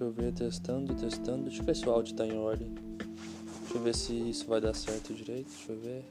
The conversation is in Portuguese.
Deixa eu ver, testando, testando. Deixa eu ver se o áudio tá em ordem. Deixa eu ver se isso vai dar certo direito. Deixa eu ver.